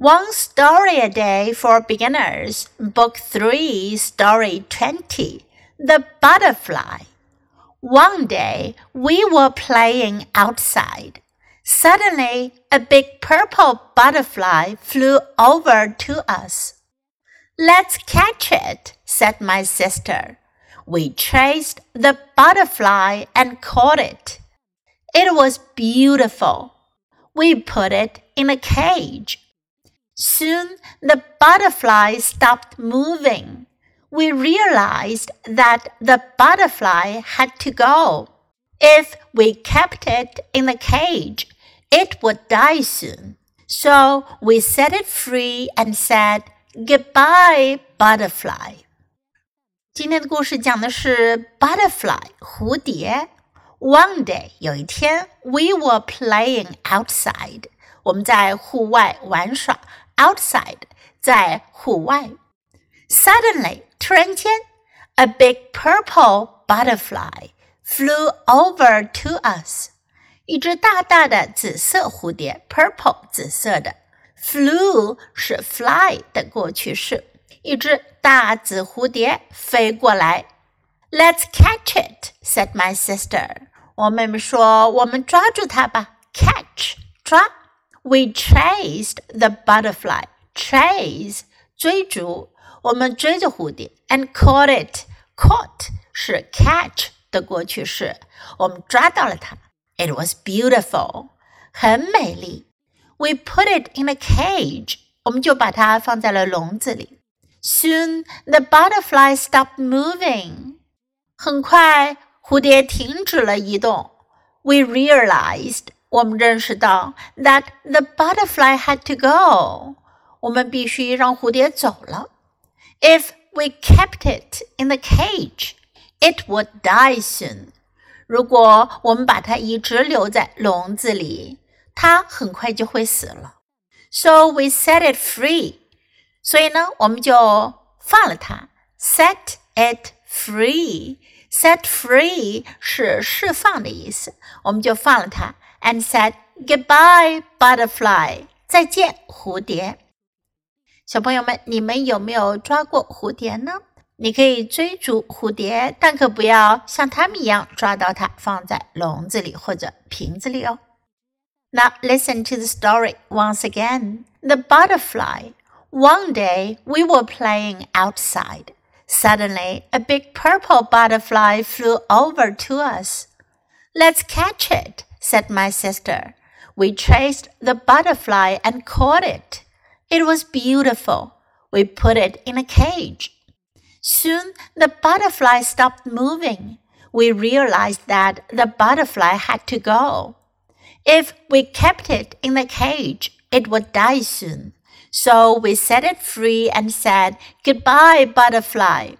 One Story a Day for Beginners, Book 3, Story 20 The Butterfly. One day we were playing outside. Suddenly, a big purple butterfly flew over to us. Let's catch it, said my sister. We chased the butterfly and caught it. It was beautiful. We put it in a cage. Soon the butterfly stopped moving. We realized that the butterfly had to go. If we kept it in the cage, it would die soon. So we set it free and said, Goodbye, butterfly. 今天的故事讲的是 butterfly 蝴蝶。One day 有一天，we were playing outside，我们在户外玩耍。 outside 在户外。Suddenly 突然间，a big purple butterfly flew over to us。一只大大的紫色蝴蝶，purple 紫色的，flew 是 fly 的过去式。一只大紫蝴蝶飞过来。Let's catch it," said my sister. 我妹妹说：“我们抓住它吧。”Catch 抓。 We chased the butterfly. Chase 追逐，我们追着蝴蝶，and caught it. Caught 是 catch 的过去式，我们抓到了它。It was beautiful. 很美丽。We put it in a cage. 我们就把它放在了笼子里。Soon the butterfly stopped moving. 很快，蝴蝶停止了移动。We realized 我们认识到 that the butterfly had to go. 我们必须让蝴蝶走了。If we kept it in the cage, it would die soon. 如果我们把它一直留在笼子里，它很快就会死了。So we set it free. 所以呢，我们就放了它，set it free。set free 是释放的意思，我们就放了它，and said goodbye butterfly，再见蝴蝶。小朋友们，你们有没有抓过蝴蝶呢？你可以追逐蝴蝶，但可不要像它们一样抓到它，放在笼子里或者瓶子里哦。Now listen to the story once again. The butterfly. One day we were playing outside. Suddenly, a big purple butterfly flew over to us. Let's catch it, said my sister. We chased the butterfly and caught it. It was beautiful. We put it in a cage. Soon the butterfly stopped moving. We realized that the butterfly had to go. If we kept it in the cage, it would die soon. So we set it free and said, Goodbye, butterfly.